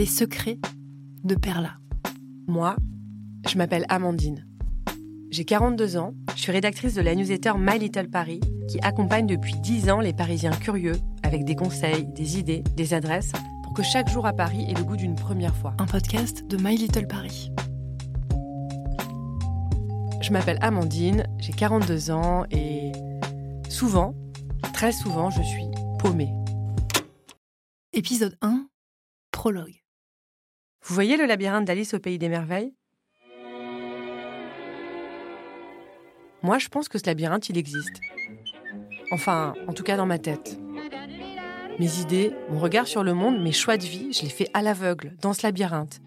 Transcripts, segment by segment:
Les secrets de Perla. Moi, je m'appelle Amandine. J'ai 42 ans, je suis rédactrice de la newsletter My Little Paris, qui accompagne depuis 10 ans les Parisiens curieux avec des conseils, des idées, des adresses, pour que chaque jour à Paris ait le goût d'une première fois. Un podcast de My Little Paris. Je m'appelle Amandine, j'ai 42 ans et souvent, très souvent, je suis paumée. Épisode 1, prologue. Vous voyez le labyrinthe d'Alice au Pays des Merveilles? Moi, je pense que ce labyrinthe, il existe. Enfin, en tout cas dans ma tête. Mes idées, mon regard sur le monde, mes choix de vie, je les fais à l'aveugle, dans ce labyrinthe.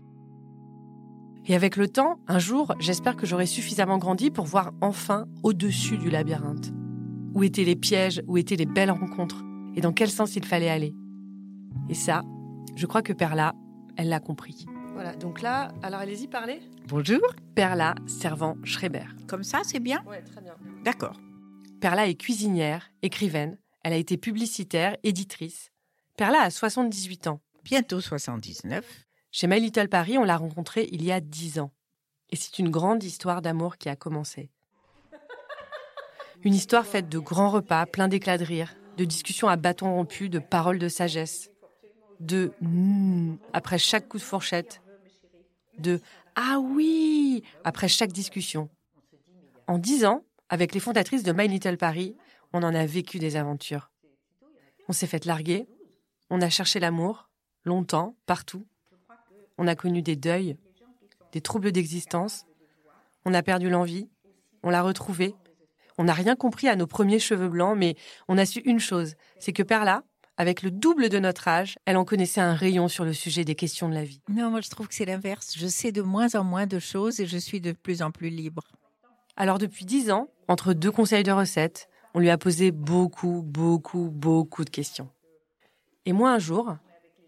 Et avec le temps, un jour, j'espère que j'aurai suffisamment grandi pour voir enfin au-dessus du labyrinthe. Où étaient les pièges, où étaient les belles rencontres, et dans quel sens il fallait aller. Et ça, je crois que Perla, elle l'a compris. Voilà, donc là, alors allez-y, parlez. Bonjour. Perla, servant Schreiber. Comme ça, c'est bien Ouais, très bien. D'accord. Perla est cuisinière, écrivaine, elle a été publicitaire, éditrice. Perla a 78 ans. Bientôt 79. Chez My Little Paris, on l'a rencontrée il y a 10 ans. Et c'est une grande histoire d'amour qui a commencé. Une histoire faite de grands repas, pleins d'éclats de rire, de discussions à bâtons rompus, de paroles de sagesse, de mm après chaque coup de fourchette, de ah oui après chaque discussion. En 10 ans, avec les fondatrices de My Little Paris, on en a vécu des aventures. On s'est fait larguer, on a cherché l'amour, longtemps, partout. On a connu des deuils, des troubles d'existence. On a perdu l'envie, on l'a retrouvée. On n'a rien compris à nos premiers cheveux blancs, mais on a su une chose, c'est que Perla, avec le double de notre âge, elle en connaissait un rayon sur le sujet des questions de la vie. Non, moi je trouve que c'est l'inverse. Je sais de moins en moins de choses et je suis de plus en plus libre. Alors depuis dix ans, entre deux conseils de recettes, on lui a posé beaucoup, beaucoup, beaucoup de questions. Et moi un jour,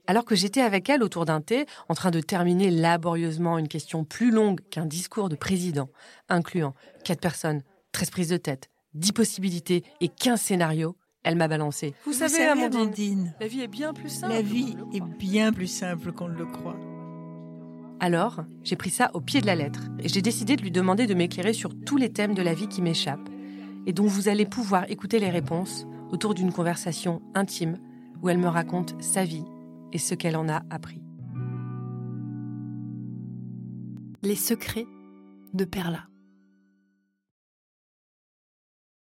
alors que j'étais avec elle autour d'un thé, en train de terminer laborieusement une question plus longue qu'un discours de président, incluant quatre personnes, 13 prises de tête, 10 possibilités et 15 scénarios, elle m'a balancé. Vous, savez, Amandine, la vie est bien plus simple. la vie est bien plus simple qu'on ne le croit. Alors, j'ai pris ça au pied de la lettre et j'ai décidé de lui demander de m'éclairer sur tous les thèmes de la vie qui m'échappent et dont vous allez pouvoir écouter les réponses autour d'une conversation intime où elle me raconte sa vie et ce qu'elle en a appris. Les secrets de Perla.